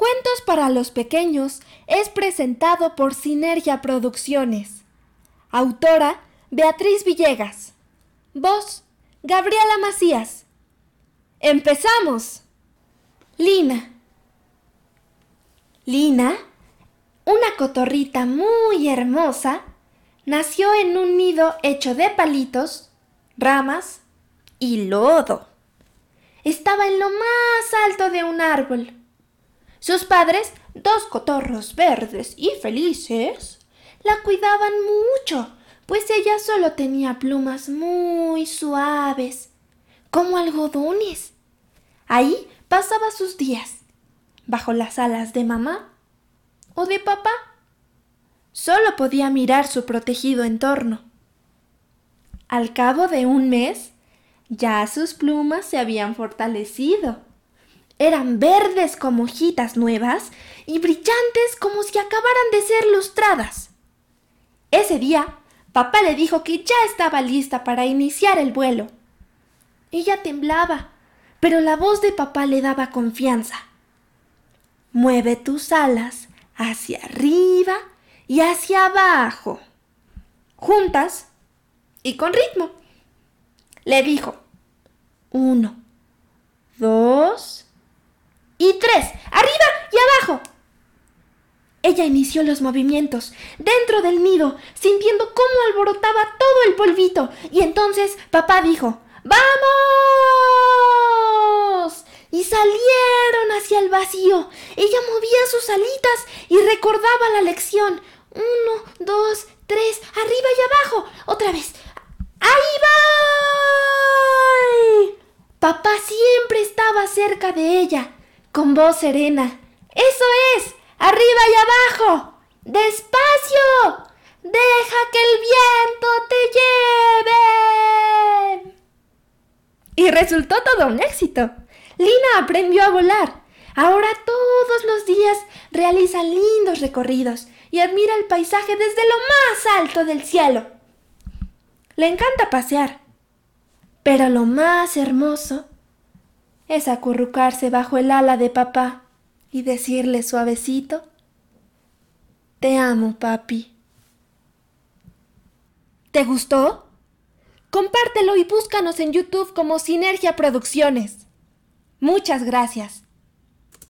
Cuentos para los pequeños es presentado por Sinergia Producciones. Autora Beatriz Villegas. Voz Gabriela Macías. ¡Empezamos! Lina. Lina, una cotorrita muy hermosa, nació en un nido hecho de palitos, ramas y lodo. Estaba en lo más alto de un árbol sus padres, dos cotorros verdes y felices, la cuidaban mucho, pues ella solo tenía plumas muy suaves, como algodones. Ahí pasaba sus días, bajo las alas de mamá o de papá. Solo podía mirar su protegido entorno. Al cabo de un mes, ya sus plumas se habían fortalecido eran verdes como hojitas nuevas y brillantes como si acabaran de ser lustradas. Ese día, papá le dijo que ya estaba lista para iniciar el vuelo. Ella temblaba, pero la voz de papá le daba confianza. Mueve tus alas hacia arriba y hacia abajo, juntas y con ritmo. Le dijo, uno, y tres, arriba y abajo. Ella inició los movimientos dentro del nido, sintiendo cómo alborotaba todo el polvito, y entonces papá dijo ¡Vamos! Y salieron hacia el vacío. Ella movía sus alitas y recordaba la lección. Uno, dos, tres, arriba y abajo. Otra vez. ¡Ahí voy! Papá siempre estaba cerca de ella con voz serena. Eso es. Arriba y abajo. Despacio. Deja que el viento te lleve. Y resultó todo un éxito. Lina aprendió a volar. Ahora todos los días realiza lindos recorridos y admira el paisaje desde lo más alto del cielo. Le encanta pasear. Pero lo más hermoso es acurrucarse bajo el ala de papá y decirle suavecito, Te amo, papi. ¿Te gustó? Compártelo y búscanos en YouTube como Sinergia Producciones. Muchas gracias.